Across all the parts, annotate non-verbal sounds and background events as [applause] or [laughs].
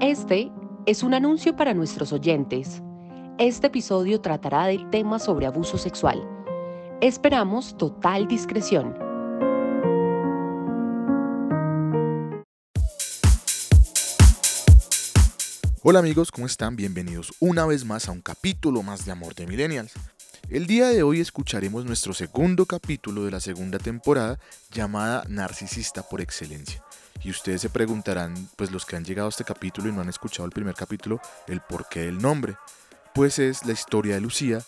Este es un anuncio para nuestros oyentes. Este episodio tratará del tema sobre abuso sexual. Esperamos total discreción. Hola amigos, ¿cómo están? Bienvenidos una vez más a un capítulo más de Amor de Millennials. El día de hoy escucharemos nuestro segundo capítulo de la segunda temporada llamada Narcisista por Excelencia. Y ustedes se preguntarán, pues los que han llegado a este capítulo y no han escuchado el primer capítulo, el porqué del nombre. Pues es la historia de Lucía,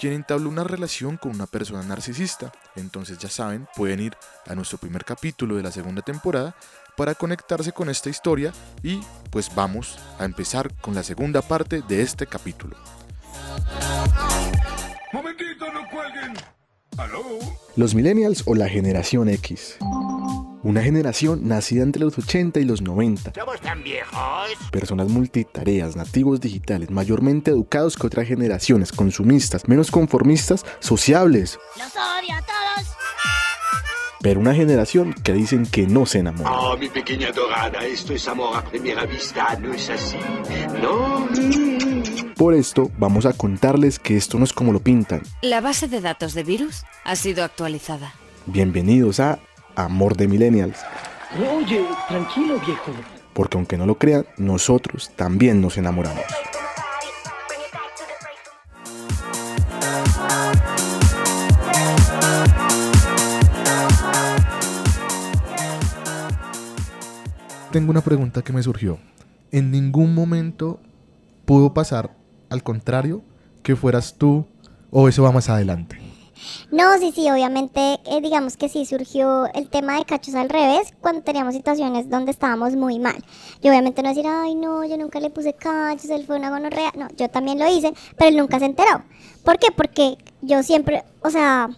quien entabló una relación con una persona narcisista. Entonces ya saben, pueden ir a nuestro primer capítulo de la segunda temporada para conectarse con esta historia y pues vamos a empezar con la segunda parte de este capítulo. Momentito, no cuelguen. ¿Aló? Los millennials o la generación X. Una generación nacida entre los 80 y los 90. ¿Somos tan viejos? Personas multitareas, nativos digitales, mayormente educados que otras generaciones, consumistas, menos conformistas, sociables. ¡Los odio a todos! Pero una generación que dicen que no se enamora. Oh, mi pequeña dorada, esto es amor a primera vista, ¿no es así? ¿No? Por esto vamos a contarles que esto no es como lo pintan. La base de datos de virus ha sido actualizada. Bienvenidos a Amor de Millennials. Oye, tranquilo viejo. Porque aunque no lo crean, nosotros también nos enamoramos. Tengo una pregunta que me surgió. ¿En ningún momento pudo pasar al contrario que fueras tú o eso va más adelante? No, sí, sí, obviamente, eh, digamos que sí surgió el tema de cachos al revés cuando teníamos situaciones donde estábamos muy mal. Yo obviamente no decir, ay, no, yo nunca le puse cachos, él fue una gonorrea. No, yo también lo hice, pero él nunca se enteró. ¿Por qué? Porque yo siempre, o sea,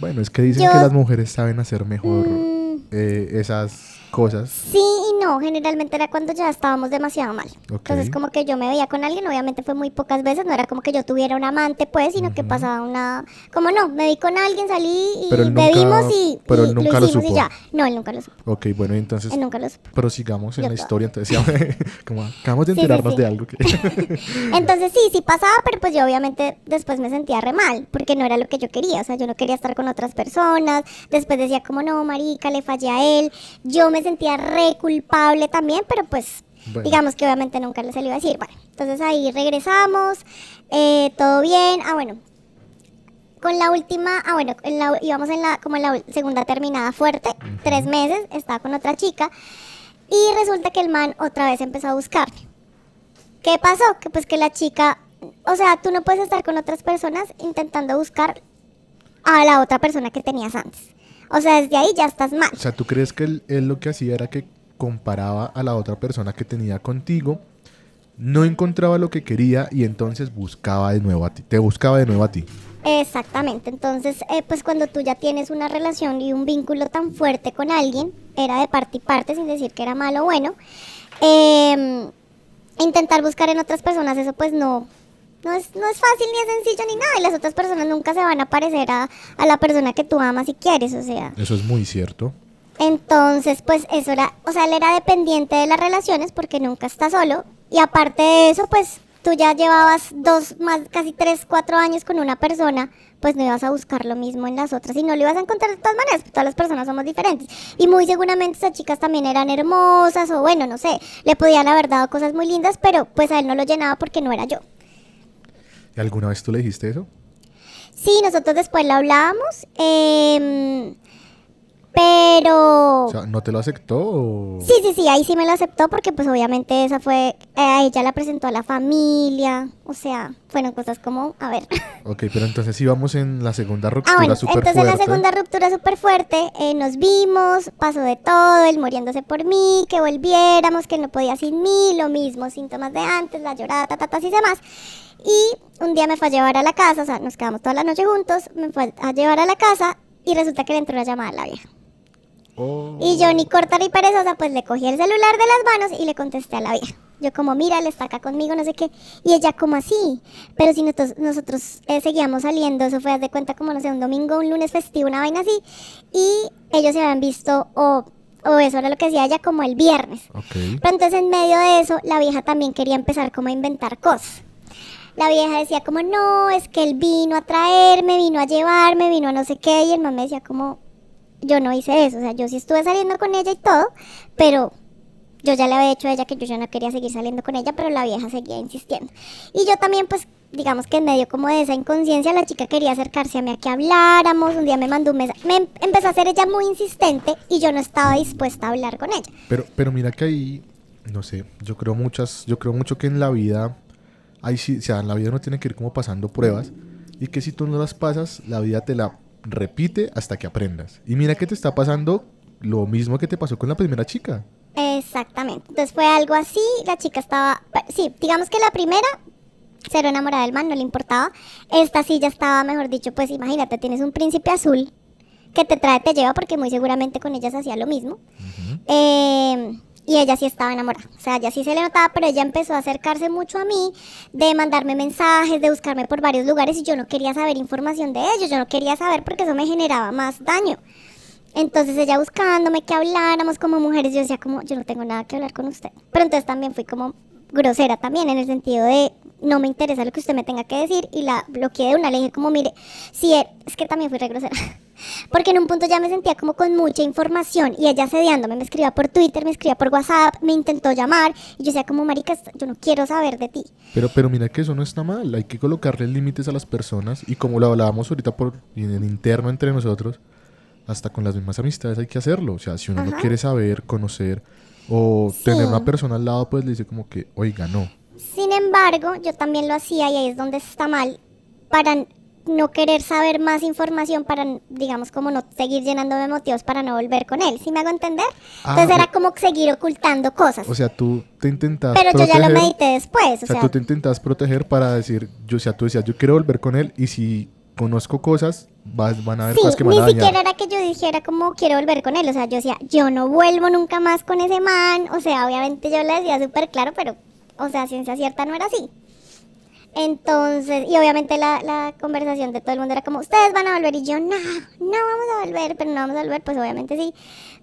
Bueno, es que dicen Yo- que las mujeres saben hacer mejor mm, eh, esas cosas. Sí y no, generalmente era cuando ya estábamos demasiado mal. Entonces como que yo me veía con alguien, obviamente fue muy pocas veces, no era como que yo tuviera un amante pues, sino que pasaba una... Como no, me vi con alguien, salí y Pero él nunca- bebimos y, pero y él nunca lo hicimos supo. y ya. No, él nunca lo supo. Ok, bueno, entonces Él nunca lo supo. prosigamos en Yo la to- historia. Entonces, ya, [laughs] como acabamos de Sí, sí, enterarnos sí. de algo que... [laughs] Entonces sí, sí pasaba, pero pues yo obviamente después me sentía re mal, porque no era lo que yo quería, o sea, yo no quería estar con otras personas, después decía como no, marica, le fallé a él, yo me sentía re culpable también, pero pues Bueno. digamos que obviamente nunca se le iba a decir, bueno, entonces ahí regresamos, eh, todo bien, ah bueno, con la última, ah bueno, en la- íbamos en la, como en la segunda terminada fuerte, tres meses, estaba con otra chica, y resulta que el man otra vez empezó a buscarme. ¿Qué pasó? Que pues que la chica, o sea, tú no puedes estar con otras personas intentando buscar a la otra persona que tenías antes. O sea, desde ahí ya estás mal. O sea, ¿tú crees que él, él lo que hacía era que comparaba a la otra persona que tenía contigo, no encontraba lo que quería y entonces buscaba de nuevo a ti, te buscaba de nuevo a ti? Exactamente. Entonces, eh, pues cuando tú ya tienes una relación y un vínculo tan fuerte con alguien, era de parte y parte, sin decir que era malo o bueno, eh, intentar buscar en otras personas, eso pues no, no es, no es fácil ni es sencillo ni nada. Y las otras personas nunca se van a parecer a, a la persona que tú amas y quieres, o sea. Eso es muy cierto. Entonces, pues eso era, o sea, él era dependiente de las relaciones porque nunca está solo. Y aparte de eso, pues tú ya llevabas dos, más, casi tres, cuatro años con una persona, pues no ibas a buscar lo mismo en las otras y no lo ibas a encontrar de todas maneras, todas las personas somos diferentes. Y muy seguramente esas chicas también eran hermosas o bueno, no sé, le podían haber dado cosas muy lindas, pero pues a él no lo llenaba porque no era yo. ¿Y alguna vez tú le dijiste eso? Sí, nosotros después lo hablábamos, em, pero... O sea, ¿no te lo aceptó o...? Sí, sí, sí, ahí sí me lo aceptó porque pues obviamente esa fue, eh, a ella la presentó a la familia, o sea, fueron cosas como, a ver. [laughs] Ok, pero entonces íbamos en la segunda Ah, ruptura bueno, súper entonces en la segunda ruptura súper fuerte, eh, nos vimos, pasó de todo, él muriéndose por mí, que volviéramos, que no podía sin mí, lo mismo, síntomas de antes, la llorada, ta, ta, ta, y demás. Y un día me fue a llevar a la casa, o sea, nos quedamos toda la noche juntos, me fue a llevar a la casa y resulta que le entró una llamada a la vieja. Oh. Y yo ni corta ni perezosa, pues le cogí el celular de las manos y le contesté a la vieja. Yo como, mira, él está acá conmigo, no sé qué. Y ella como así. Pero si nosotros, nosotros eh, seguíamos saliendo, eso fue, haz de cuenta, como, no sé, un domingo, un lunes festivo, una vaina así. Y ellos se habían visto, o o eso era lo que decía ella como el viernes. Pero entonces en medio de eso, la vieja también quería empezar como a inventar cosas. La vieja decía como, no, es que él vino a traerme, vino a llevarme, vino a no sé qué, y el man me decía como, yo no hice eso, o sea, yo sí estuve saliendo con ella y todo, pero yo ya le había dicho a ella que yo ya no quería seguir saliendo con ella, pero la vieja seguía insistiendo. Y yo también, pues, digamos que en medio como de esa inconsciencia, la chica quería acercarse a mí a que habláramos, un día me mandó un mensaje, me em- empezó a ser ella muy insistente y yo no estaba dispuesta a hablar con ella. Pero, pero mira que ahí, no sé, yo creo muchas, yo creo mucho que en la vida, ahí sí, o sea, en la vida uno tiene que ir como pasando pruebas y que si tú no las pasas, la vida te la repite hasta que aprendas. Y mira que te está pasando lo mismo que te pasó con la primera chica. Exactamente. Entonces fue algo así, la chica estaba, sí, digamos que la primera, cero enamorada del man, no le importaba. Esta sí ya estaba, mejor dicho, pues imagínate, tienes un príncipe azul que te trae, te lleva, porque muy seguramente con ella se hacía lo mismo. Eh, y ella sí estaba enamorada. O sea, ella sí se le notaba, pero ella empezó a acercarse mucho a mí, de mandarme mensajes, de buscarme por varios lugares y yo no quería saber información de ellos, yo no quería saber porque eso me generaba más daño. Entonces ella buscándome que habláramos como mujeres, yo decía como, yo no tengo nada que hablar con usted. Pero entonces también fui como grosera también en el sentido de no me interesa lo que usted me tenga que decir y la bloqueé de una, le dije como, mire, si él- es que también fui re grosera. [laughs] Porque en un punto ya me sentía como con mucha información y ella sediándome, me escribía por Twitter, me escribía por WhatsApp, me intentó llamar y yo decía como, marica, yo no quiero saber de ti. Pero, pero mira que eso no está mal, hay que colocarle límites a las personas y como lo hablábamos ahorita por en el interno entre nosotros, hasta con las mismas amistades hay que hacerlo. O sea, si uno no Ajá. quiere saber, conocer o Sí. tener una persona al lado, pues le dice como que, oiga, no. Sin embargo, yo también lo hacía y ahí es donde está mal para no querer saber más información, para, digamos, como no seguir llenándome de motivos para no volver con él. ¿Sí me hago entender? Ah, Entonces era como seguir ocultando cosas. O sea, tú te intentas Pero yo ya lo medité después. O O sea, sea, tú te intentas proteger para decir, yo, o sea, tú decías, yo quiero volver con él y si conozco cosas, vas, van a haber sí, cosas que me ni van a dañar. siquiera era que yo dijera como quiero volver con él. O sea, yo decía, yo no vuelvo nunca más con ese man. O sea, obviamente yo le decía súper claro, pero, o sea, ciencia cierta no era así. Entonces, y obviamente la, la conversación de todo el mundo era como, ustedes van a volver y yo, no, no vamos a volver, pero no vamos a volver, pues obviamente sí.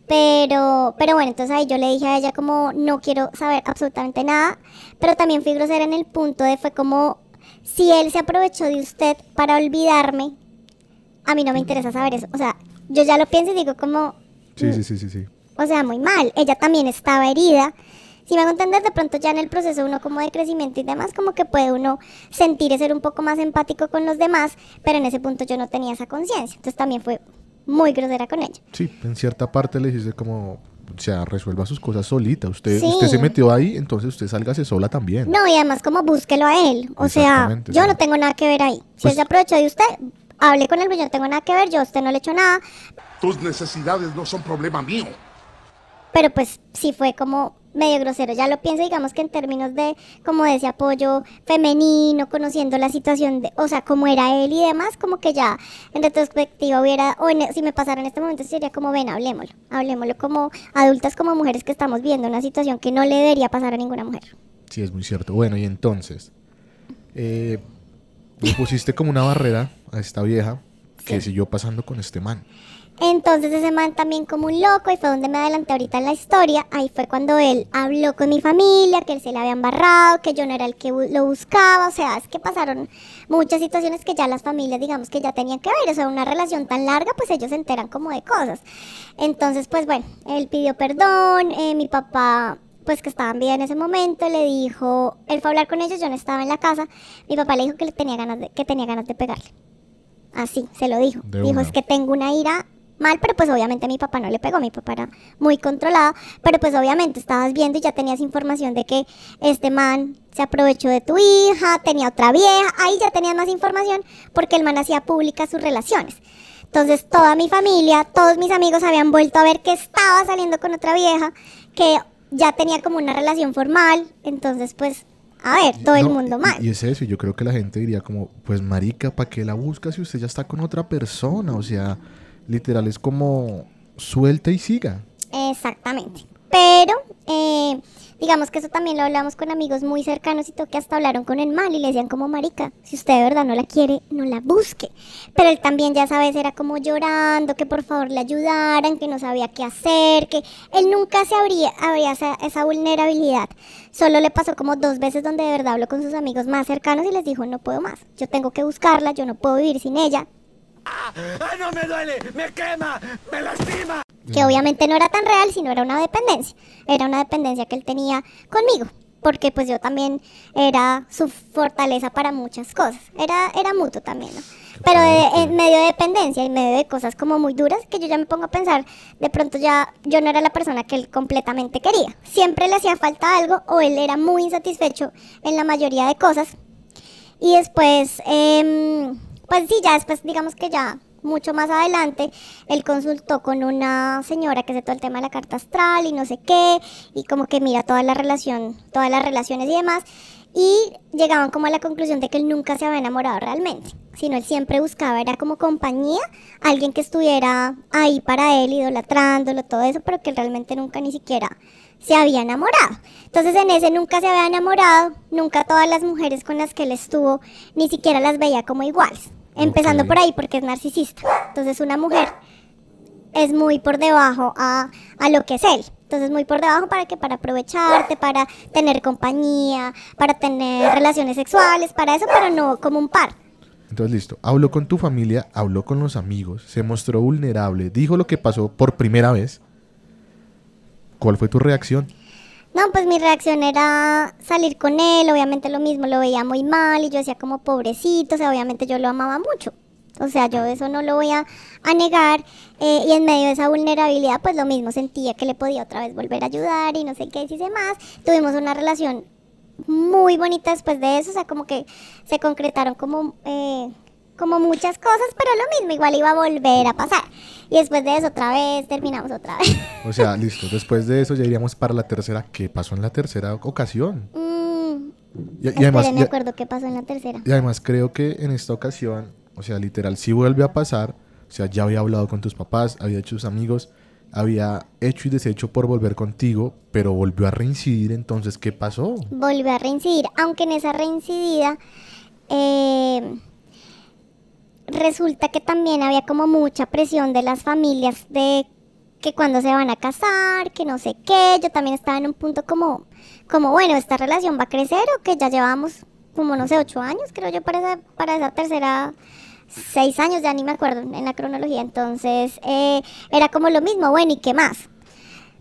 Pero, pero bueno, entonces ahí yo le dije a ella como, no quiero saber absolutamente nada, pero también fui grosera en el punto de fue como, si él se aprovechó de usted para olvidarme, a mí no me interesa saber eso. O sea, yo ya lo pienso y digo como, Sí, sí, sí, sí, sí. o sea, muy mal. Ella también estaba herida. Si me hago entender, de pronto ya en el proceso uno como de crecimiento y demás, como que puede uno sentir y ser un poco más empático con los demás, pero en ese punto yo no tenía esa conciencia. Entonces también fue muy grosera con ella. Sí, en cierta parte le dijiste como, o sea, resuelva sus cosas solita. Usted, Sí. usted se metió ahí, entonces usted sálgase sola también. No, y además como búsquelo a él. O sea, yo no tengo nada que ver ahí. Si Pues- él se aprovechó de usted, hable con él, pero yo no tengo nada que ver, yo a usted no le he hecho nada. Tus necesidades no son problema mío. pero pues sí fue como medio grosero. Ya lo pienso, digamos que en términos de como de ese apoyo femenino, conociendo la situación, de, o sea, cómo era él y demás, como que ya en retrospectiva hubiera, o en- si me pasara en este momento sería como, ven, hablemoslo, hablemoslo como adultas, como mujeres que estamos viendo una situación que no le debería pasar a ninguna mujer. Sí, es muy cierto. Bueno, y entonces, eh, pusiste como una barrera a esta vieja que siguió pasando con este man. Entonces ese man también como un loco y fue donde me adelanté ahorita en la historia. Ahí fue cuando él habló con mi familia, que él se le había embarrado, que yo no era el que lo buscaba. O sea, es que pasaron muchas situaciones que ya las familias digamos que ya tenían que ver. O sea, una relación tan larga pues ellos se enteran como de cosas. Entonces pues bueno, él pidió perdón, eh, mi papá pues que estaban bien en ese momento, le dijo, él fue a hablar con ellos, yo no estaba en la casa, mi papá le dijo que le tenía ganas de, que tenía ganas de pegarle. Así, se lo dijo. De dijo, una. es que tengo una ira mal, pero pues obviamente mi papá no le pegó, mi papá era muy controlado, pero pues obviamente estabas viendo y ya tenías información de que este man se aprovechó de tu hija, tenía otra vieja, ahí ya tenías más información porque el man hacía públicas sus relaciones. Entonces toda mi familia, todos mis amigos habían vuelto a ver que estaba saliendo con otra vieja, que ya tenía como una relación formal, entonces pues, a ver, todo el No, mundo y- mal. Y, es eso, y yo creo que la gente diría como, pues marica, ¿para qué la busca si usted ya está con otra persona? O sea, literal es como suelta y siga. Exactamente. Pero, eh, digamos que eso también lo hablamos con amigos muy cercanos y que hasta hablaron con el mal y le decían como marica, si usted de verdad no la quiere, no la busque. Pero él también ya sabes, era como llorando, que por favor le ayudaran, que no sabía qué hacer, que él nunca se abría, abría esa, esa vulnerabilidad. Solo le pasó como dos veces donde de verdad habló con sus amigos más cercanos y les dijo, no puedo más, yo tengo que buscarla, yo no puedo vivir sin ella, ¡Ay, no me duele! ¡Me quema! ¡Me lastima! que obviamente no era tan real, sino era una dependencia. Era una dependencia que él tenía conmigo, porque pues yo también era su fortaleza para muchas cosas. Era, era mutuo también, ¿no? Pero de- en medio de dependencia, en medio de cosas como muy duras, que yo ya me pongo a pensar, de pronto ya yo no era la persona que él completamente quería. Siempre le hacía falta algo o él era muy insatisfecho en la mayoría de cosas. Y después, em, pues sí, ya después, digamos que ya mucho más adelante, él consultó con una señora que se todo el tema de la carta astral y no sé qué, y como que mira toda la relación, todas las relaciones y demás, y llegaban como a la conclusión de que él nunca se había enamorado realmente, sino él siempre buscaba, era como compañía, alguien que estuviera ahí para él, idolatrándolo, todo eso, pero que él realmente nunca ni siquiera se había enamorado. Entonces en ese nunca se había enamorado, nunca todas las mujeres con las que él estuvo ni siquiera las veía como iguales. Empezando Ok. por ahí porque es narcisista. Entonces una mujer es muy por debajo a, a lo que es él. Entonces muy por debajo para que para aprovecharte, para tener compañía, para tener relaciones sexuales, para eso, pero no como un par. Entonces, listo. Habló con tu familia, habló con los amigos, se mostró vulnerable, dijo lo que pasó por primera vez. ¿Cuál fue tu reacción? No, pues mi reacción era salir con él, obviamente lo mismo, lo veía muy mal y yo decía como pobrecito, o sea, obviamente yo lo amaba mucho. O sea, yo eso no lo voy a, a negar eh, y en medio de esa vulnerabilidad, pues lo mismo sentía que le podía otra vez volver a ayudar y no sé qué, y más. Tuvimos una relación muy bonita después de eso, o sea, como que se concretaron como, eh, como muchas cosas, pero lo mismo, igual iba a volver a pasar. Y después de eso otra vez, terminamos otra vez. [laughs] O sea, listo. Después de eso ya iríamos para la tercera. ¿Qué pasó en la tercera ocasión? Mm, Y, y además, me acuerdo qué pasó en la tercera. y además creo que en esta ocasión, o sea, literal, sí vuelve a pasar. O sea, ya había hablado con tus papás, había hecho sus amigos, había hecho y deshecho por volver contigo, pero volvió a reincidir. Entonces, ¿qué pasó? Volvió a reincidir, aunque en esa reincidida eh, resulta que también había como mucha presión de las familias de que cuando se van a casar, que no sé qué, yo también estaba en un punto como, como bueno, esta relación va a crecer o que ya llevamos como no sé, ocho años, creo yo, para esa, para esa tercera, seis años, ya ni me acuerdo en la cronología, entonces eh, era como lo mismo, bueno, ¿y qué más?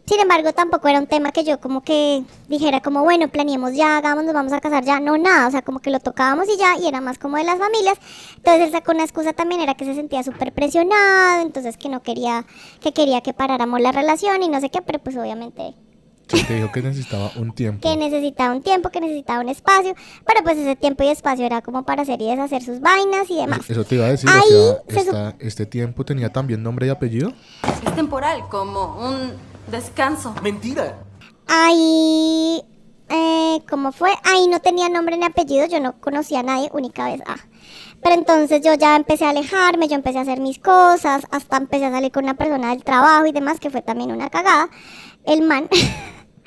Sin embargo, tampoco era un tema que yo como que dijera como, bueno, planeemos ya, hagamos, nos vamos a casar ya. No, nada, o sea, como que lo tocábamos y ya, y era más como de las familias. Entonces él sacó una excusa también, era que se sentía súper presionado, entonces que no quería, que quería que paráramos la relación y no sé qué, pero pues obviamente Que te dijo que necesitaba un tiempo. que necesitaba un tiempo, que necesitaba un espacio, pero pues ese tiempo y espacio era como para hacer y deshacer sus vainas y demás. Eso te iba a decir, Ahí o sea, se sup- esta- este tiempo tenía también nombre y apellido. Es temporal, como un descanso. Mentira. Ahí, eh, ¿cómo fue? Ahí no tenía nombre ni apellido, yo no conocía a nadie, única vez. Ah. Pero entonces yo ya empecé a alejarme, yo empecé a hacer mis cosas, hasta empecé a salir con una persona del trabajo y demás, que fue también una cagada. El man. [laughs]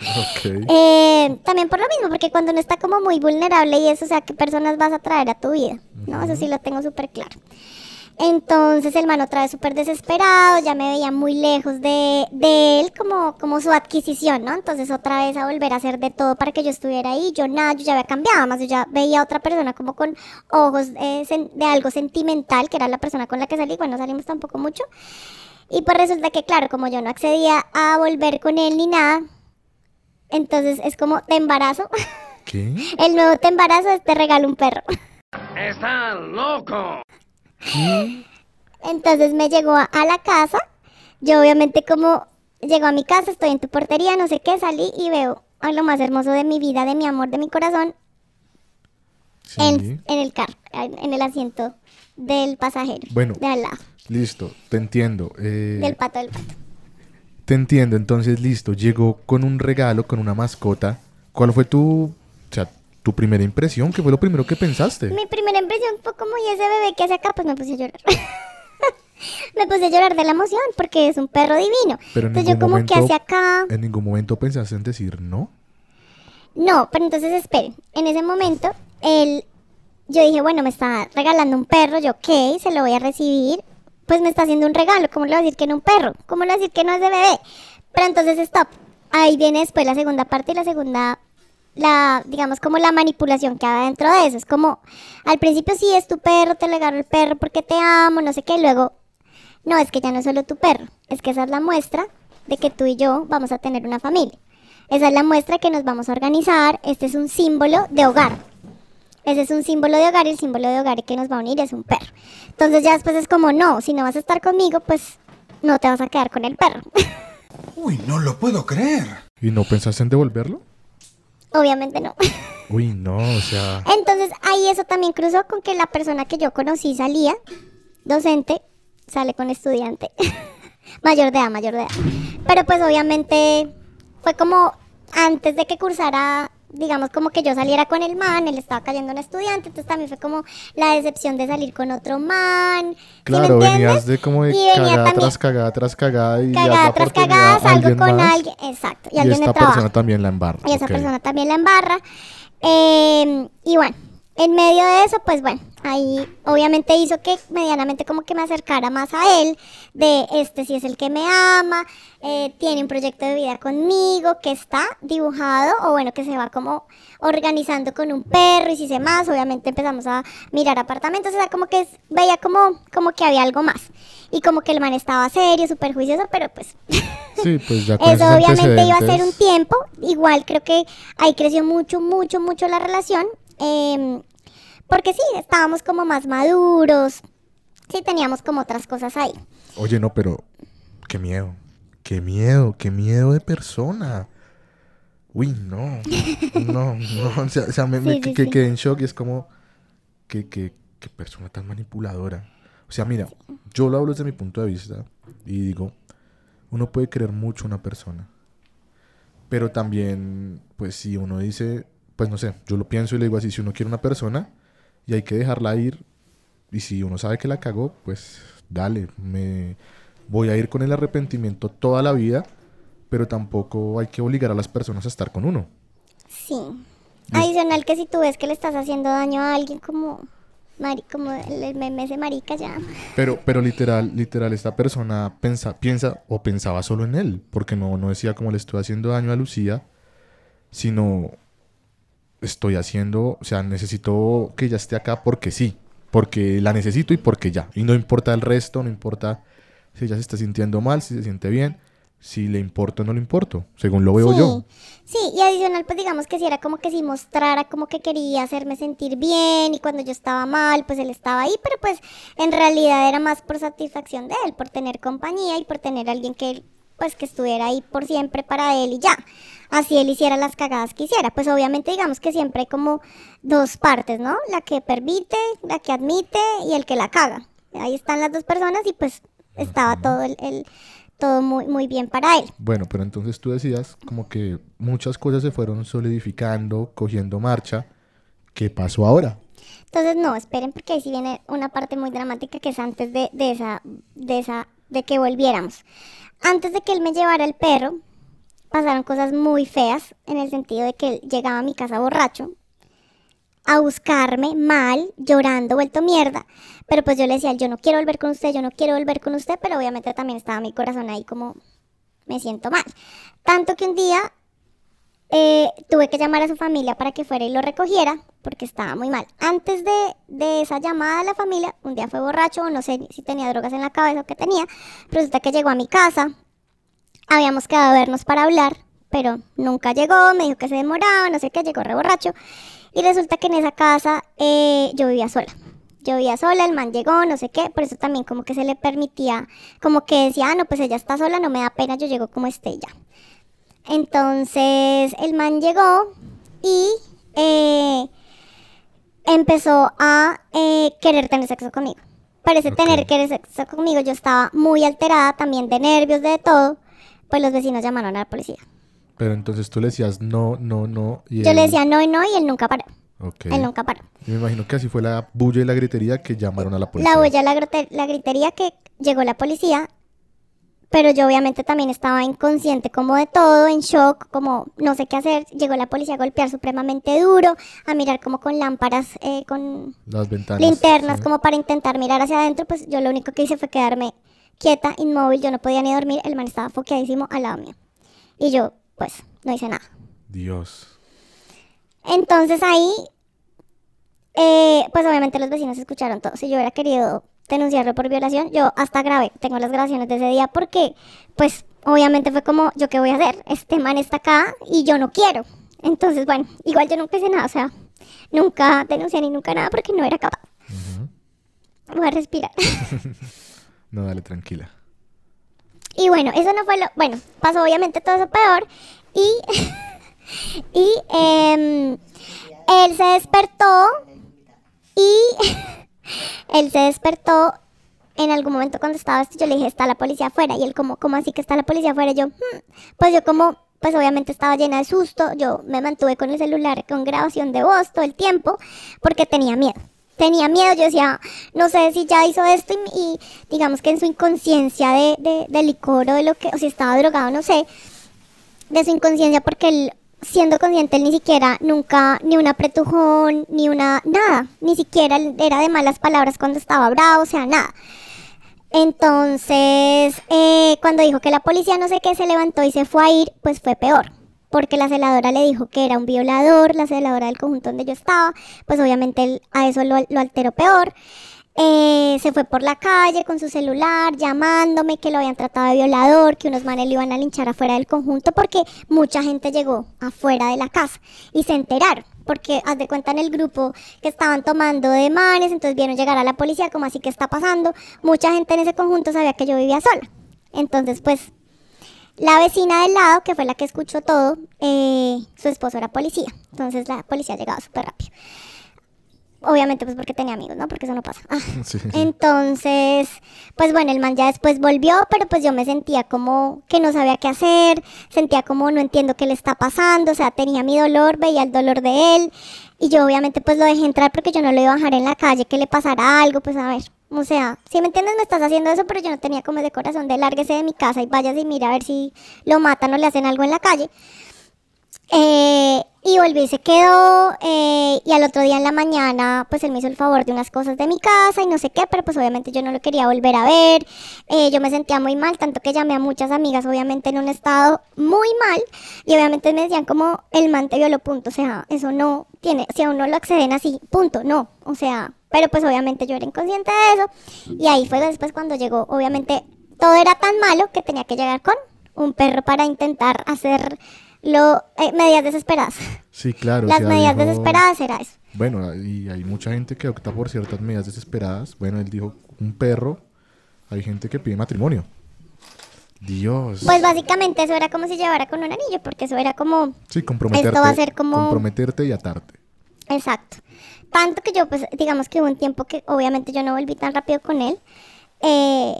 Ok. Eh, también por lo mismo, porque cuando uno está como muy vulnerable y eso, o sea, ¿qué personas vas a traer a tu vida? ¿No? Eso sí lo tengo súper claro. Entonces el man otra vez súper desesperado, ya me veía muy lejos de, de él como, como su adquisición, ¿no? Entonces otra vez a volver a hacer de todo para que yo estuviera ahí, yo nada, yo ya había cambiado, además yo ya veía a otra persona como con ojos eh, de algo sentimental, que era la persona con la que salí, bueno, no salimos tampoco mucho. Y pues resulta que, claro, como yo no accedía a volver con él ni nada, entonces es como, te embarazo. ¿Qué? [laughs] El nuevo te embarazo es te regalo un perro. ¡Está loco! Entonces me llegó a, a la casa. Yo obviamente como llegó a mi casa, estoy en tu portería, no sé qué, salí y veo a lo más hermoso de mi vida, de mi amor, de mi corazón, Sí. en, en el carro, en en el asiento del pasajero. Bueno. De al lado, Listo, te entiendo. eh, del pato del pato. Te entiendo, entonces listo, llegó con un regalo, con una mascota. ¿Cuál fue tu, o sea, tu primera impresión? ¿Qué fue lo primero que pensaste? Mi primera impresión fue como, ¿y ese bebé que hace acá? Pues me puse a llorar. [laughs] me puse a llorar de la emoción porque es un perro divino. Pero en Entonces yo como, ¿qué momento- hace acá? En ningún momento pensaste en decir no. No, pero entonces esperen. En ese momento, él, yo dije, bueno, me está regalando un perro, yo ok, se lo voy a recibir. Pues me está haciendo un regalo, ¿cómo le voy a decir que no un perro? ¿Cómo le voy a decir que no es de bebé? Pero entonces, stop. Ahí viene después la segunda parte y la segunda, la, digamos, como la manipulación que hay dentro de eso. Es como, al principio sí es tu perro, te regalo el perro porque te amo, no sé qué, luego, no, es que ya no es solo tu perro, es que esa es la muestra de que tú y yo vamos a tener una familia. Esa es la muestra que nos vamos a organizar. Este es un símbolo de hogar. Ese es un símbolo de hogar y el símbolo de hogar que nos va a unir es un perro. Entonces ya después es como, no, si no vas a estar conmigo, pues no te vas a quedar con el perro. [laughs] Uy, no lo puedo creer. ¿Y no pensaste en devolverlo? Obviamente no. [laughs] Uy, no, o sea... Entonces ahí eso también cruzó con que la persona que yo conocí salía, docente, sale con estudiante. [laughs] mayor de edad, mayor de edad. Pero pues obviamente fue como antes de que cursara, digamos como que yo saliera con el man, él estaba cayendo un estudiante, entonces también fue como la decepción de salir con otro man. ¿sí me Claro, venías de como de venía cagada también- tras cagada tras cagada y Cagada tras cagada, salgo con más, alguien, exacto, y, y alguien esta persona también la embarra. Y esa persona también la embarra. Eh, y bueno, en medio de eso, pues bueno, ahí obviamente hizo que medianamente como que me acercara más a él, de este si es el que me ama, eh, tiene un proyecto de vida conmigo, que está dibujado, o bueno, que se va como organizando con un perro y si sé más, obviamente empezamos a mirar apartamentos, o sea, como que veía como, como que había algo más. Y como que el man estaba serio, súper juicioso, pero pues [laughs] Sí, pues ya eso obviamente iba a ser un tiempo. Igual creo que ahí creció mucho, mucho, mucho la relación. em, porque sí, estábamos como más maduros. Sí, teníamos como otras cosas ahí. Oye, no, pero qué miedo. Qué miedo, qué miedo de persona. Uy, no. No, no. O sea, o sea, me, me- Sí, sí, que, sí. quedé en shock y es como. Que, que, qué persona tan manipuladora. O sea, mira, yo lo hablo desde mi punto de vista y digo: uno puede querer mucho a una persona. Pero también, pues si uno dice, pues no sé, yo lo pienso y le digo así: si uno quiere una persona y hay que dejarla ir, y si uno sabe que la cagó, pues dale, me voy a ir con el arrepentimiento toda la vida, pero tampoco hay que obligar a las personas a estar con uno. Sí. Adicional que si tú ves que le estás haciendo daño a alguien como, mari- como el meme ese marica ya. Pero, pero literal, literal, esta persona pensa, piensa o pensaba solo en él, porque no, no decía como le estoy haciendo daño a Lucía, sino estoy haciendo, o sea, necesito que ella esté acá porque sí, porque la necesito y porque ya. Y no importa el resto, no importa si ella se está sintiendo mal, si se siente bien, si le importo o no le importo, según lo veo sí. yo. Sí, y adicional, pues digamos que si era como que si mostrara como que quería hacerme sentir bien y cuando yo estaba mal, pues él estaba ahí, pero pues en realidad era más por satisfacción de él, por tener compañía y por tener a alguien que pues que estuviera ahí por siempre para él y ya. Así él hiciera las cagadas que hiciera. Pues obviamente digamos que siempre hay como dos partes, ¿no? La que permite, la que admite y el que la caga. Ahí están las dos personas y pues estaba todo el, el- todo muy, muy bien para él. Bueno, pero entonces tú decías como que muchas cosas se fueron solidificando, cogiendo marcha. ¿Qué pasó ahora? Entonces, no, esperen porque ahí sí viene una parte muy dramática que es antes de, de esa, de esa, de que volviéramos. Antes de que él me llevara el perro, pasaron cosas muy feas en el sentido de que él llegaba a mi casa borracho a buscarme mal, llorando, vuelto mierda. Pero pues yo le decía, yo no quiero volver con usted, yo no quiero volver con usted, pero obviamente también estaba mi corazón ahí como me siento mal. Tanto que un día eh, tuve que llamar a su familia para que fuera y lo recogiera porque estaba muy mal. Antes de, de esa llamada a la familia, un día fue borracho, no sé si tenía drogas en la cabeza o qué tenía, pero resulta que llegó a mi casa, habíamos quedado a vernos para hablar, pero nunca llegó, me dijo que se demoraba, no sé qué, llegó re borracho, y resulta que en esa casa eh, yo vivía sola. Yo vivía sola, el man llegó, no sé qué, por eso también como que se le permitía, como que decía, ah, no, pues ella está sola, no me da pena, yo llego como esté ya. Entonces el man llegó y eh, empezó a eh, querer tener sexo conmigo. Parece tener querer sexo conmigo. Yo estaba muy alterada, también de nervios, de todo. Pues los vecinos llamaron a la policía. Pero entonces tú le decías no, no, no. Y Yo él- le decía no y no y él nunca paró. Ok. Él nunca paró. Y me imagino que así fue la bulla y la gritería que llamaron a la policía. La huella, la, la gritería que llegó la policía, pero yo obviamente también estaba inconsciente como de todo, en shock, como no sé qué hacer. Llegó la policía a golpear supremamente duro, a mirar como con lámparas, eh, con Las ventanas. linternas, sí. como para intentar mirar hacia adentro. Pues yo lo único que hice fue quedarme quieta, inmóvil, yo no podía ni dormir, el man estaba foqueadísimo al lado mío. Y yo, pues, no hice nada. Dios. Entonces ahí, eh, pues obviamente los vecinos escucharon todo. Si yo hubiera querido denunciarlo por violación, yo hasta grabé, tengo las grabaciones de ese día porque, pues obviamente fue como, ¿yo qué voy a hacer? Este man está acá y yo no quiero. Entonces, bueno, igual yo nunca hice nada, o sea, nunca denuncié ni nunca nada porque no era capaz. Voy a respirar. [laughs] No, dale, tranquila. Y bueno, eso no fue lo. Bueno, pasó obviamente todo eso peor. Y. [laughs] y em, él se despertó. Y. [laughs] él se despertó en algún momento cuando estaba. Yo le dije, está la policía afuera. Y él, como, ¿cómo así que está la policía afuera? Yo, "Hmm". pues yo, como. Pues obviamente estaba llena de susto. Yo me mantuve con el celular con grabación de voz todo el tiempo. Porque tenía miedo tenía miedo, yo decía, no sé si ya hizo esto y, digamos que en su inconsciencia de, de, de licor o de lo que, o si estaba drogado, no sé, de su inconsciencia porque él, siendo consciente, él ni siquiera, nunca, ni un apretujón, ni una, nada, ni siquiera era de malas palabras cuando estaba bravo, o sea, nada. Entonces, eh, cuando dijo que la policía no sé qué se levantó y se fue a ir, pues fue peor porque la celadora le dijo que era un violador, la celadora del conjunto donde yo estaba, pues obviamente él a eso lo, alteró peor. Eh, se fue por la calle con su celular llamándome que lo habían tratado de violador, que unos manes le iban a linchar afuera del conjunto porque mucha gente llegó afuera de la casa y se enteraron. Porque haz de cuenta en el grupo que estaban tomando de manes, entonces vieron llegar a la policía, como así que está pasando. Mucha gente en ese conjunto sabía que yo vivía sola. Entonces, pues la vecina del lado, que fue la que escuchó todo, eh, su esposo era policía. Entonces la policía llegaba súper rápido. Obviamente, pues porque tenía amigos, ¿no? Porque eso no pasa. Ah. [laughs] Sí. Entonces, pues bueno, el man ya después volvió, pero pues yo me sentía como que no sabía qué hacer, sentía como no entiendo qué le está pasando, o sea, tenía mi dolor, veía el dolor de él, y yo obviamente pues lo dejé entrar porque yo no lo iba a dejar en la calle, que le pasara algo, pues a ver. O sea, si me entiendes, me estás haciendo eso, pero yo no tenía como ese corazón de lárguese de mi casa y vayas y mira a ver si lo matan o le hacen algo en la calle. Eh, y volví se quedó. eh, y al otro día en la mañana, pues él me hizo el favor de unas cosas de mi casa y no sé qué, pero pues obviamente yo no lo quería volver a ver. eh, yo me sentía muy mal, tanto que llamé a muchas amigas, obviamente en un estado muy mal. Y obviamente me decían como el man te violó, punto. O sea, eso no tiene, si a uno lo acceden así, punto, no. O sea, pero pues obviamente yo era inconsciente de eso. Y ahí fue después cuando llegó, obviamente todo era tan malo que tenía que llegar con un perro para intentar hacer lo, eh, medidas desesperadas. Sí, claro. o Las sea, medidas dijo- desesperadas era eso. Bueno, y hay mucha gente que opta por ciertas medidas desesperadas. Bueno, él dijo un perro. Hay gente que pide matrimonio. Dios. Pues básicamente eso era como si llevara con un anillo, porque eso era como, sí, comprometerte. esto va a ser como- Comprometerte y atarte. exacto. Tanto que yo, pues, digamos que hubo un tiempo que obviamente yo no volví tan rápido con él, eh,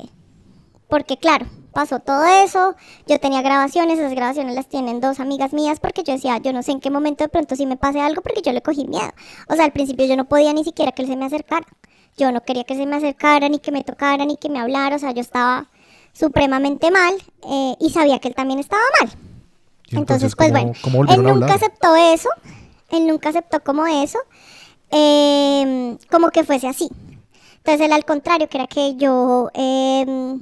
porque claro, pasó todo eso, yo tenía grabaciones, esas grabaciones las tienen dos amigas mías, porque yo decía, yo no sé en qué momento de pronto si me pase algo, porque yo le cogí miedo. O sea, al principio yo no podía ni siquiera que él se me acercara. Yo no quería que se me acercara, ni que me tocara, ni que me hablara, o sea, yo estaba supremamente mal eh, y sabía que él también estaba mal. Y Entonces, pues ¿cómo- bueno, él nunca aceptó eso, él nunca aceptó como eso, em, como que fuese así. Entonces él al contrario, que era que yo, em,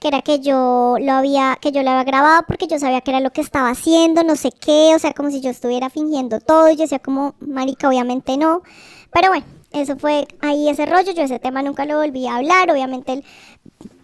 que era que yo lo había, que yo lo había grabado porque yo sabía que era lo que estaba haciendo, no sé qué, o sea, como si yo estuviera fingiendo todo, y yo decía como, marica, obviamente no, pero bueno, eso fue ahí ese rollo, yo ese tema nunca lo volví a hablar, obviamente él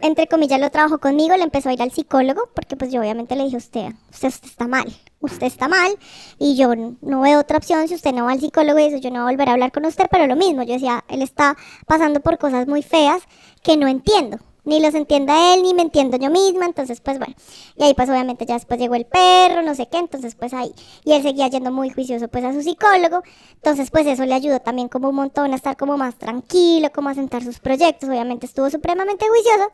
entre comillas, lo trabajó conmigo, le empezó a ir al psicólogo, porque pues yo obviamente le dije, usted, usted, usted está mal, usted está mal, y yo no veo otra opción, si usted no va al psicólogo y eso, yo no voy a volver a hablar con usted, pero lo mismo, yo decía, él está pasando por cosas muy feas que no entiendo, ni los entienda él, ni me entiendo yo misma, entonces pues bueno, y ahí pues obviamente ya después llegó el perro, no sé qué, entonces pues ahí, y él seguía yendo muy juicioso pues a su psicólogo, entonces pues eso le ayudó también como un montón a estar como más tranquilo, como a sentar sus proyectos, obviamente estuvo supremamente juicioso,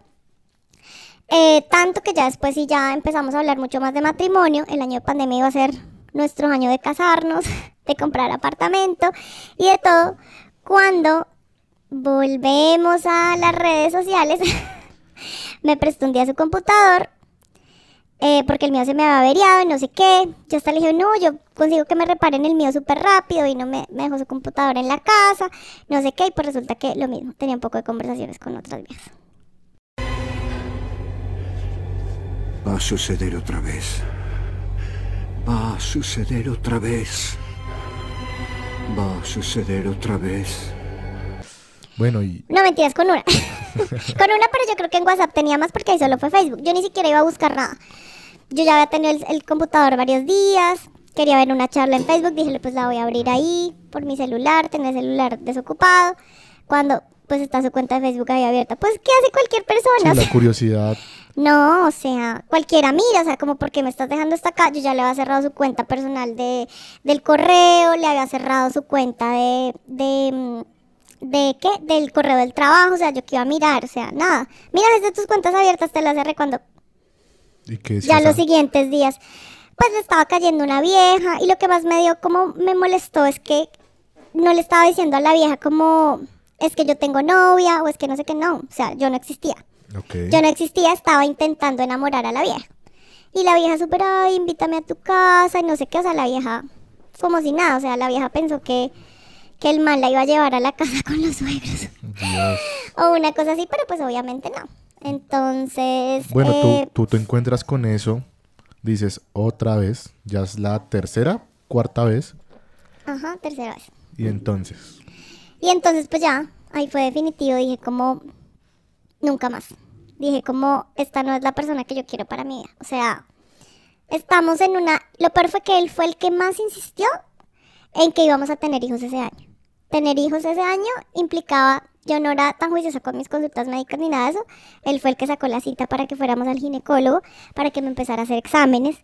eh, tanto que ya después sí ya empezamos a hablar mucho más de matrimonio. El año de pandemia iba a ser nuestro año de casarnos, [laughs] de comprar apartamento y de todo. Cuando volvemos a las redes sociales, [laughs] me prestó un día su computador eh, porque el mío se me había averiado y no sé qué. Yo hasta le dije, no, yo consigo que me reparen el mío súper rápido y no me, me dejó su computadora en la casa, no sé qué, y pues resulta que lo mismo, tenía un poco de conversaciones con otras viejas. Va a suceder otra vez. Va a suceder otra vez. Va a suceder otra vez. Bueno, y No, mentiras, con una. [laughs] con una, pero yo creo que en WhatsApp tenía más porque ahí solo fue Facebook. Yo ni siquiera iba a buscar nada. Yo ya había tenido el, el computador varios días. Quería ver una charla en Facebook. Dije, pues la voy a abrir ahí por mi celular. Tener el celular desocupado. Cuando pues está su cuenta de Facebook ahí abierta. Pues, ¿qué hace cualquier persona? sí, la [laughs] curiosidad. No, o sea, cualquiera mira, o sea, como porque me estás dejando esta acá, yo ya le había cerrado su cuenta personal de, del correo, le había cerrado su cuenta de, de, mm, de qué, del correo del trabajo, o sea, yo que iba a mirar, o sea, nada. Mira, desde tus cuentas abiertas te las cerré cuando ¿Y qué ya los siguientes días, pues le estaba cayendo una vieja y lo que más me dio como me molestó es que no le estaba diciendo a la vieja como es que yo tengo novia o es que no sé qué, no, o sea, yo no existía. Yo no existía, estaba intentando enamorar a la vieja. Y la vieja súper, ay, invítame a tu casa y no sé qué, o sea, la vieja, como si nada, o sea, la vieja pensó que, que el man la iba a llevar a la casa [laughs] con los suegros. Dios. o una cosa así, pero pues obviamente no. Entonces, Bueno, eh, tú, tú te encuentras con eso, dices otra vez, ya es la tercera, cuarta vez, ajá, tercera vez. y entonces, Y entonces pues ya, ahí fue definitivo, dije como, nunca más. Dije como, esta no es la persona que yo quiero para mi vida. O sea, estamos en una... Lo peor fue que él fue el que más insistió en que íbamos a tener hijos ese año. Tener hijos ese año implicaba, yo no era tan juiciosa con mis consultas médicas ni nada de eso. Él fue el que sacó la cita para que fuéramos al ginecólogo, para que me empezara a hacer exámenes.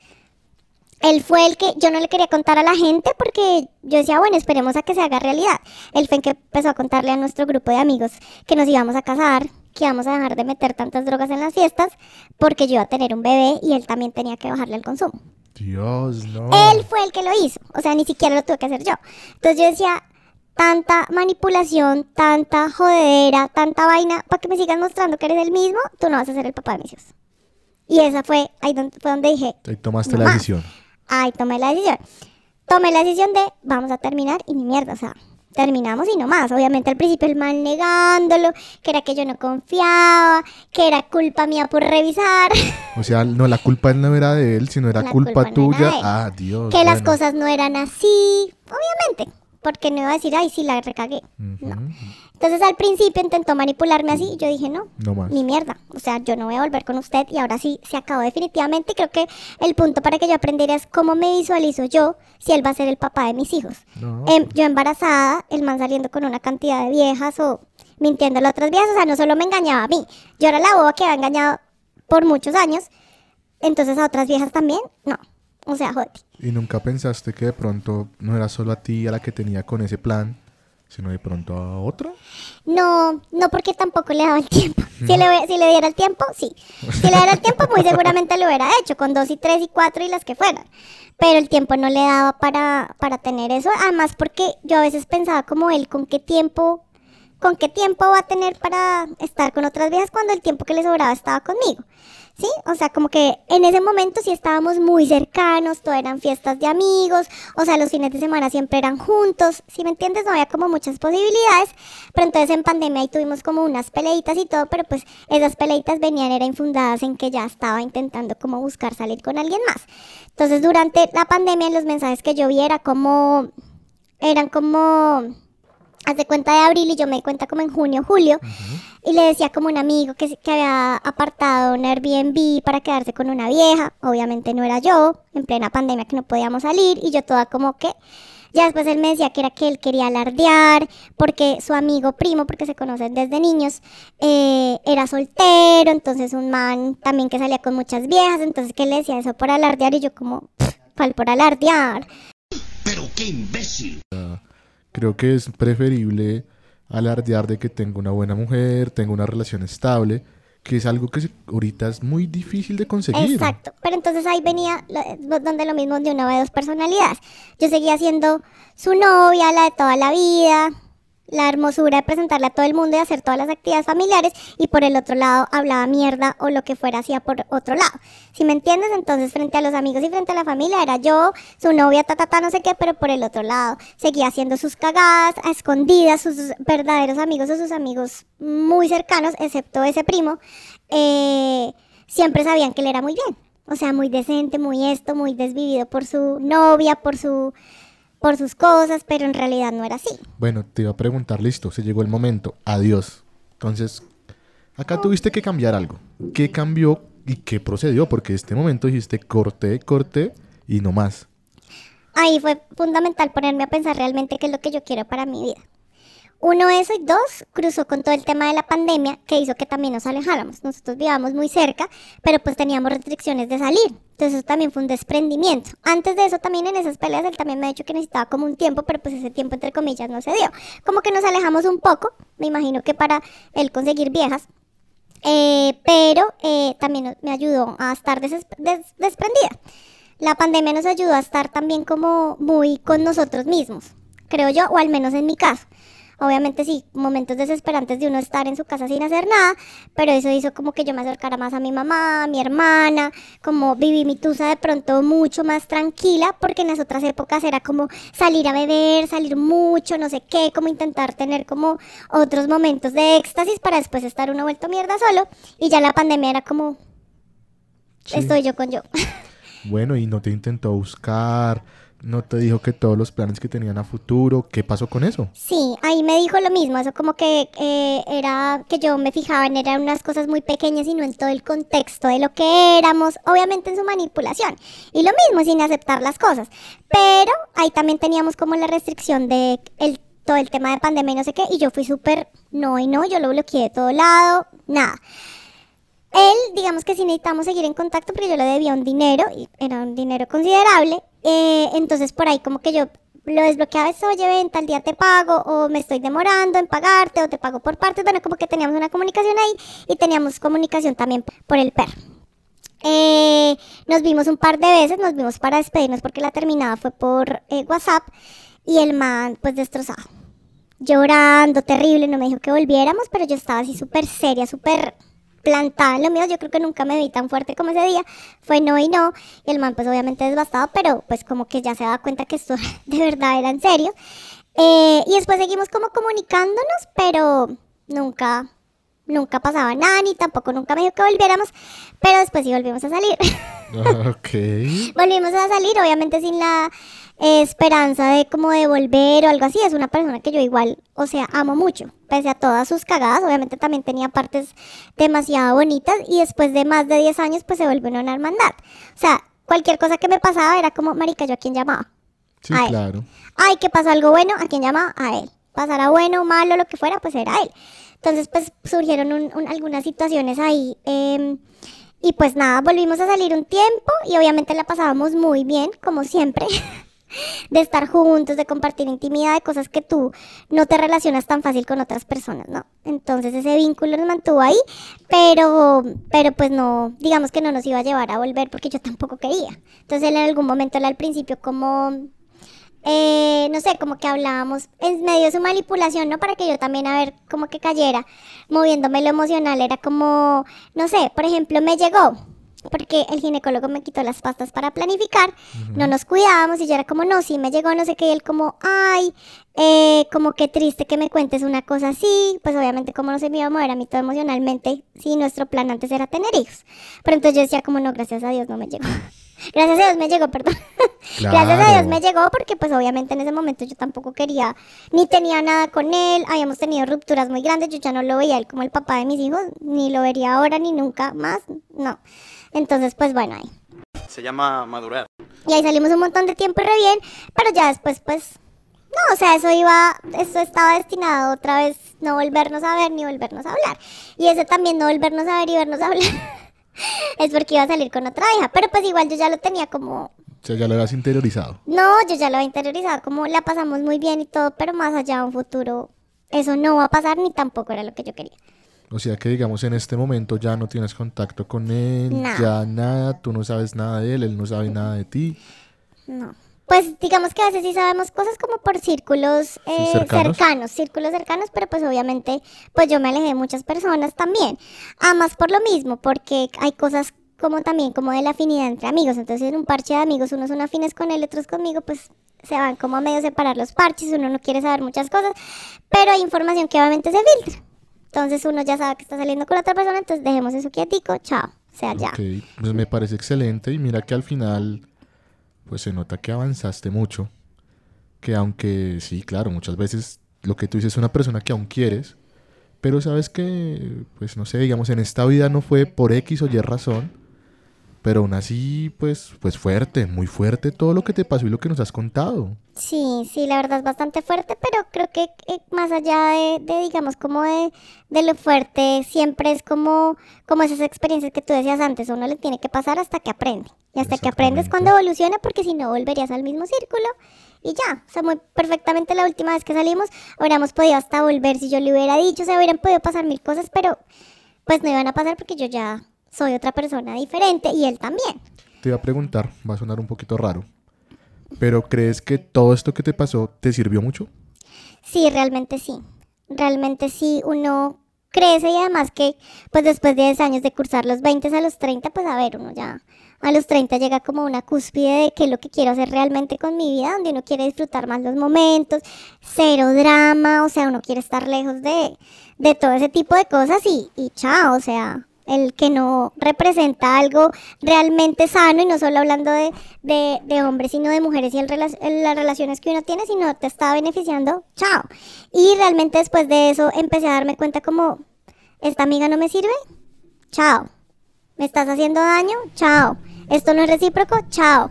Él fue el que yo no le quería contar a la gente porque yo decía, bueno, esperemos a que se haga realidad. Él fue el que empezó a contarle a nuestro grupo de amigos que nos íbamos a casar, que íbamos a dejar de meter tantas drogas en las fiestas, porque yo iba a tener un bebé y él también tenía que bajarle el consumo. Dios, no. Él fue el que lo hizo, o sea, ni siquiera lo tuve que hacer yo. Entonces yo decía, tanta manipulación, tanta jodedera, tanta vaina, para que me sigas mostrando que eres el mismo, tú no vas a ser el papá de mis hijos. Y esa fue, ahí donde, fue donde dije, Ahí tomaste la decisión. Ay, tomé la decisión. Tomé la decisión de vamos a terminar y ni mierda, o sea, terminamos y no más. Obviamente al principio el mal negándolo, que era que yo no confiaba, que era culpa mía por revisar, O sea, no, la culpa no era de él, sino era La culpa, culpa no era tuya. ah, Dios. que las cosas no eran así, obviamente, porque no iba a decir, ay, sí, la recagué. No. Entonces al principio intentó manipularme así y yo dije, no, No más. ni mierda. O sea, yo no voy a volver con usted y ahora sí se acabó definitivamente. Y creo que el punto para que yo aprendiera es cómo me visualizo yo si él va a ser el papá de mis hijos. No. Em, yo embarazada, el man saliendo con una cantidad de viejas o mintiéndole a otras viejas. O sea, no solo me engañaba a mí, yo era la boba que había engañado por muchos años. Entonces a otras viejas también, no. O sea, joder. Y nunca pensaste que de pronto no era solo a ti a la que tenía con ese plan, sino de pronto a otra. No, no porque tampoco le daba el tiempo. Si le, si le diera el tiempo, sí. Si le diera el tiempo, muy seguramente lo hubiera hecho, con dos y tres y cuatro y las que fueran. Pero el tiempo no le daba para, para tener eso. Además, porque yo a veces pensaba como él, ¿con qué tiempo, con qué tiempo va a tener para estar con otras viejas cuando el tiempo que le sobraba estaba conmigo? ¿Sí? O sea, como que en ese momento sí estábamos muy cercanos, todo eran fiestas de amigos, o sea, los fines de semana siempre eran juntos, si me entiendes, no había como muchas posibilidades, pero entonces en pandemia ahí tuvimos como unas peleitas y todo, pero pues esas peleitas venían, eran infundadas en que ya estaba intentando como buscar salir con alguien más. Entonces durante la pandemia los mensajes que yo vi era como, eran como, haz de cuenta de abril y yo me di cuenta como en junio, julio, y le decía como un amigo que, había apartado un Airbnb para quedarse con una vieja. Obviamente no era yo, en plena pandemia que no podíamos salir. Y yo toda como que... Ya después él me decía que era que él quería alardear porque su amigo primo, porque se conocen desde niños, eh, era soltero. Entonces un man también que salía con muchas viejas. Entonces que él le decía eso por alardear y yo como... ¿Cuál por alardear? Pero qué imbécil. Creo que es preferible alardear de que tengo una buena mujer, tengo una relación estable, que es algo que ahorita es muy difícil de conseguir. Exacto, pero entonces ahí venía lo- donde lo mismo de una de dos personalidades. Yo seguía siendo su novia, la de toda la vida, la hermosura de presentarle a todo el mundo y hacer todas las actividades familiares y por el otro lado hablaba mierda o lo que fuera hacía por otro lado. Si me entiendes, entonces frente a los amigos y frente a la familia era yo, su novia, ta, no sé qué, pero por el otro lado seguía haciendo sus cagadas a escondidas, sus verdaderos amigos o sus amigos muy cercanos, excepto ese primo, eh, siempre sabían que él era muy bien. O sea, muy decente, muy esto, muy desvivido por su novia, por su por sus cosas, pero en realidad no era así. Bueno, te iba a preguntar, listo, se llegó el momento, adiós. Entonces, acá tuviste que cambiar algo. ¿Qué cambió y qué procedió? Porque en este momento dijiste corte, corte y no más. Ahí fue fundamental ponerme a pensar realmente qué es lo que yo quiero para mi vida. Uno, eso, y dos, cruzó con todo el tema de la pandemia que hizo que también nos alejáramos. Nosotros vivíamos muy cerca, pero pues teníamos restricciones de salir. Entonces eso también fue un desprendimiento. Antes de eso también en esas peleas él también me ha dicho que necesitaba como un tiempo, pero pues ese tiempo entre comillas no se dio. Como que nos alejamos un poco, me imagino que para él conseguir viejas. Eh, pero eh, también me ayudó a estar desprendida. La pandemia nos ayudó a estar también como muy con nosotros mismos, creo yo, o al menos en mi caso. Obviamente sí, momentos desesperantes de uno estar en su casa sin hacer nada, pero eso hizo como que yo me acercara más a mi mamá, a mi hermana, como viví mi tusa de pronto mucho más tranquila, porque en las otras épocas era como salir a beber, salir mucho, no sé qué, como intentar tener como otros momentos de éxtasis para después estar uno vuelto mierda solo, y ya la pandemia era como, estoy yo con yo. [laughs] Bueno, y no te intentó buscar no te dijo que todos los planes que tenían a futuro, ¿qué pasó con eso? Sí, ahí me dijo lo mismo, eso como que eh, era que yo me fijaba en eran unas cosas muy pequeñas y no en todo el contexto de lo que éramos, obviamente en su manipulación. Y lo mismo sin aceptar las cosas. Pero ahí también teníamos como la restricción de el, todo el tema de pandemia y no sé qué, y yo fui súper no y no, yo lo bloqueé de todo lado, nada. Él, digamos que sí necesitamos seguir en contacto porque yo le debía un dinero, y era un dinero considerable, eh, entonces por ahí como que yo lo desbloqueaba eso, oye, ven, tal día te pago, o me estoy demorando en pagarte, o te pago por partes, bueno, como que teníamos una comunicación ahí, y teníamos comunicación también por el perro. Eh, nos vimos un par de veces, nos vimos para despedirnos porque la terminada fue por eh, WhatsApp, y el man pues destrozado llorando, terrible, no me dijo que volviéramos, pero yo estaba así súper seria, súper plantada en lo mío, yo creo que nunca me vi tan fuerte como ese día, fue no y no, y el man pues obviamente desbastado, pero pues como que ya se daba cuenta que esto [laughs] de verdad era en serio. Eh, y después seguimos como comunicándonos, pero nunca, nunca pasaba nada, ni tampoco nunca me dijo que volviéramos, pero después sí volvimos a salir. [laughs] [laughs] Ok. volvimos a salir, obviamente sin la esperanza de como de volver o algo así. Es una persona que yo igual, o sea, amo mucho. Pese a todas sus cagadas, obviamente también tenía partes demasiado bonitas y después de más de 10 años pues se volvió una hermandad. O sea, cualquier cosa que me pasaba era como, marica, ¿yo a quién llamaba? Sí, claro. Ay, que pasa algo bueno, ¿a quién llamaba? A él. Pasara bueno, malo, lo que fuera, pues era él. Entonces pues surgieron algunas situaciones ahí. Em, y pues nada, volvimos a salir un tiempo y obviamente la pasábamos muy bien, como siempre. [laughs] de estar juntos, de compartir intimidad, de cosas que tú no te relacionas tan fácil con otras personas, ¿no? Entonces ese vínculo nos mantuvo ahí, pero, pero pues no, digamos que no nos iba a llevar a volver porque yo tampoco quería. Entonces en algún momento, al principio como, eh, no sé, como que hablábamos en medio de su manipulación, ¿no? Para que yo también, a ver, como que cayera, moviéndome lo emocional, era como, no sé, por ejemplo, me llegó porque el ginecólogo me quitó las pastas para planificar, no nos cuidábamos y yo era como, no, sí me llegó, no sé qué, y él como, ay, eh, como qué triste que me cuentes una cosa así, pues obviamente como no se me iba a mover a mí todo emocionalmente, si nuestro plan antes era tener hijos. Pero entonces yo decía como, no, gracias a Dios no me llegó. [laughs] Gracias a Dios me llegó, perdón. [laughs] Gracias a Dios me llegó porque pues obviamente en ese momento yo tampoco quería, ni tenía nada con él, habíamos tenido rupturas muy grandes, yo ya no lo veía él como el papá de mis hijos, ni lo vería ahora ni nunca más, no. Entonces, pues bueno, ahí. Se llama madurar. Y ahí salimos un montón de tiempo y re bien, pero ya después, pues, no, o sea, eso iba, eso estaba destinado otra vez no volvernos a ver ni volvernos a hablar. Y ese también no volvernos a ver y vernos a hablar [laughs] es porque iba a salir con otra hija, pero pues igual yo ya lo tenía como... O sea, ya lo habías interiorizado. No, yo ya lo había interiorizado, como la pasamos muy bien y todo, pero más allá de un futuro, eso no va a pasar ni tampoco era lo que yo quería. O sea que digamos en este momento ya no tienes contacto con él, ya nada, tú no sabes nada de él, él no sabe nada de ti. No. Pues digamos que a veces sí sabemos cosas como por círculos eh, cercanos. cercanos. círculos cercanos, pero pues obviamente pues yo me alejé de muchas personas también. Además por lo mismo, porque hay cosas como también como de la afinidad entre amigos. Entonces en un parche de amigos unos son afines con él, otros conmigo, pues se van como a medio separar los parches, uno no quiere saber muchas cosas, pero hay información que obviamente se filtra. Entonces uno ya sabe que está saliendo con la otra persona, entonces dejemos eso quietico, chao, sea, ya. Ok, pues me parece excelente y mira que al final pues se nota que avanzaste mucho. Que aunque sí, claro, muchas veces lo que tú dices es una persona que aún quieres, pero sabes que, pues no sé, digamos, en esta vida no fue por X o Y razón, pero aún así, pues, pues fuerte, muy fuerte todo lo que te pasó y lo que nos has contado. Sí, sí, la verdad es bastante fuerte, pero creo que eh, más allá de, de, digamos, como de, de lo fuerte, siempre es como, como esas experiencias que tú decías antes, uno le tiene que pasar hasta que aprende. Y hasta que aprendes cuando evoluciona, porque si no volverías al mismo círculo y ya. O sea, muy perfectamente la última vez que salimos, hubiéramos podido hasta volver si yo le hubiera dicho, o sea, hubieran podido pasar mil cosas, pero pues no iban a pasar porque yo ya soy otra persona diferente y él también. Te iba a preguntar, va a sonar un poquito raro, pero ¿crees que todo esto que te pasó te sirvió mucho? Sí, realmente sí. Realmente sí, uno crece y además que pues después de 10 años de cursar los 20 a los 30, pues a ver, uno ya a los 30 llega como una cúspide de qué es lo que quiero hacer realmente con mi vida, donde uno quiere disfrutar más los momentos, cero drama, o sea, uno quiere estar lejos de, de todo ese tipo de cosas y, y chao, o sea, el que no representa algo realmente sano y no solo hablando de, de, de hombres, sino de mujeres y las relaciones que uno tiene, sino te está beneficiando, chao. Y realmente después de eso empecé a darme cuenta como, esta amiga no me sirve, chao. Me estás haciendo daño, chao. Esto no es recíproco, chao.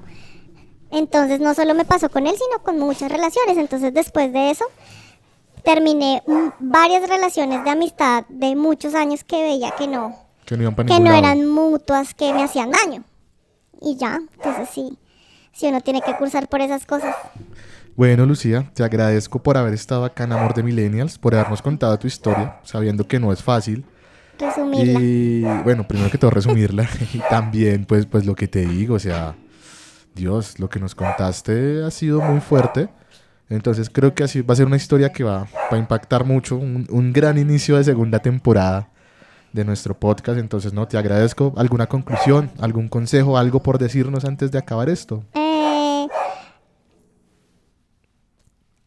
Entonces no solo me pasó con él, sino con muchas relaciones. Entonces después de eso terminé varias relaciones de amistad de muchos años que veía que no, Que no iban para que no lado. eran mutuas, que me hacían daño. Y ya, entonces sí, sí uno tiene que cursar por esas cosas. Bueno, Lucía, te agradezco por haber estado acá en Amor de Millennials, por habernos contado tu historia, sabiendo que no es fácil. Resumirla. Y bueno, primero que todo resumirla [laughs] y también pues pues lo que te digo, o sea, Dios, lo que nos contaste ha sido muy fuerte. Entonces creo que así va a ser una historia que va, va a impactar mucho, un, un gran inicio de segunda temporada de nuestro podcast. Entonces, no, te agradezco. ¿Alguna conclusión, algún consejo, algo por decirnos antes de acabar esto? Eh,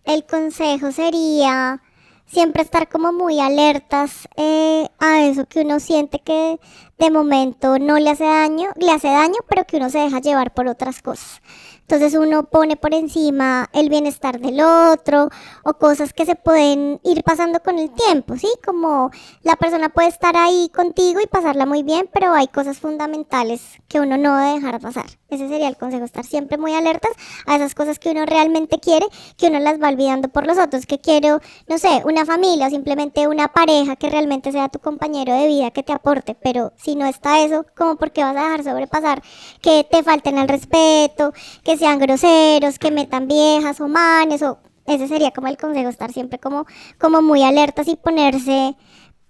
el consejo sería siempre estar como muy alertas eh, a eso que uno siente que de momento no le hace daño, le hace daño, pero que uno se deja llevar por otras cosas. Entonces uno pone por encima el bienestar del otro o cosas que se pueden ir pasando con el tiempo, ¿sí? Como la persona puede estar ahí contigo y pasarla muy bien, pero hay cosas fundamentales que uno no debe dejar pasar. Ese sería el consejo, estar siempre muy alertas a esas cosas que uno realmente quiere, que uno las va olvidando por los otros, que quiero, no sé, una familia o simplemente una pareja que realmente sea tu compañero de vida, que te aporte, pero si no está eso, ¿cómo por qué vas a dejar sobrepasar que te falten al respeto, que sean groseros, que metan viejas o manes o ese sería como el consejo, estar siempre como, como muy alertas y ponerse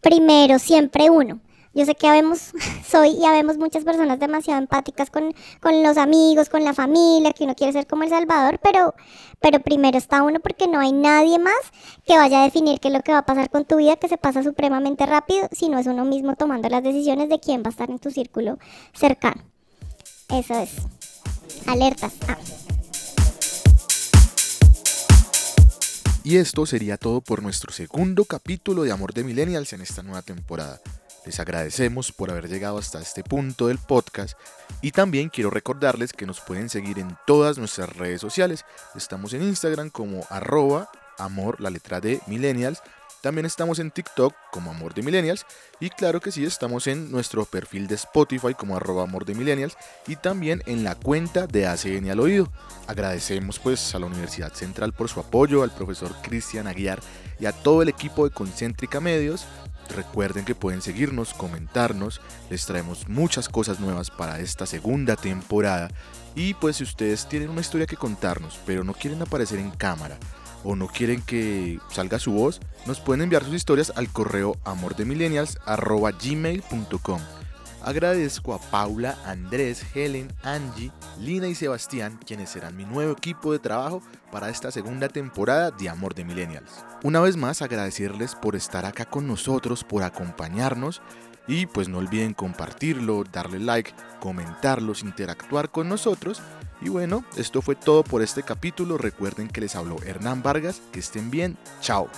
primero siempre uno. Yo sé que habemos, [laughs] soy y habemos muchas personas demasiado empáticas con, con los amigos, con la familia, que uno quiere ser como el salvador, pero, pero primero está uno porque no hay nadie más que vaya a definir qué es lo que va a pasar con tu vida, que se pasa supremamente rápido, si no es uno mismo tomando las decisiones de quién va a estar en tu círculo cercano. Eso es. Alertas. Ah. Y esto sería todo por nuestro segundo capítulo de Amor de Millennials en esta nueva temporada. Les agradecemos por haber llegado hasta este punto del podcast y también quiero recordarles que nos pueden seguir en todas nuestras redes sociales. Estamos en Instagram como arroba amor, la letra de millennials. También estamos en TikTok como Amor de Millennials y claro que sí, estamos en nuestro perfil de Spotify como arroba Amor de Millennials y también en la cuenta de ACN al Oído. Agradecemos pues a la Universidad Central por su apoyo, al profesor Cristian Aguiar y a todo el equipo de Concéntrica Medios. Recuerden que pueden seguirnos, comentarnos, les traemos muchas cosas nuevas para esta segunda temporada y pues si ustedes tienen una historia que contarnos pero no quieren aparecer en cámara o no quieren que salga su voz, nos pueden enviar sus historias al correo amordemillennials.gmail.com. Agradezco a Paula, Andrés, Helen, Angie, Lina y Sebastián, quienes serán mi nuevo equipo de trabajo para esta segunda temporada de Amor de Millennials. Una vez más agradecerles por estar acá con nosotros, por acompañarnos y pues no olviden compartirlo, darle like, comentarlos, interactuar con nosotros. Y bueno, esto fue todo por este capítulo. Recuerden que les habló Hernán Vargas. Que estén bien. Chao.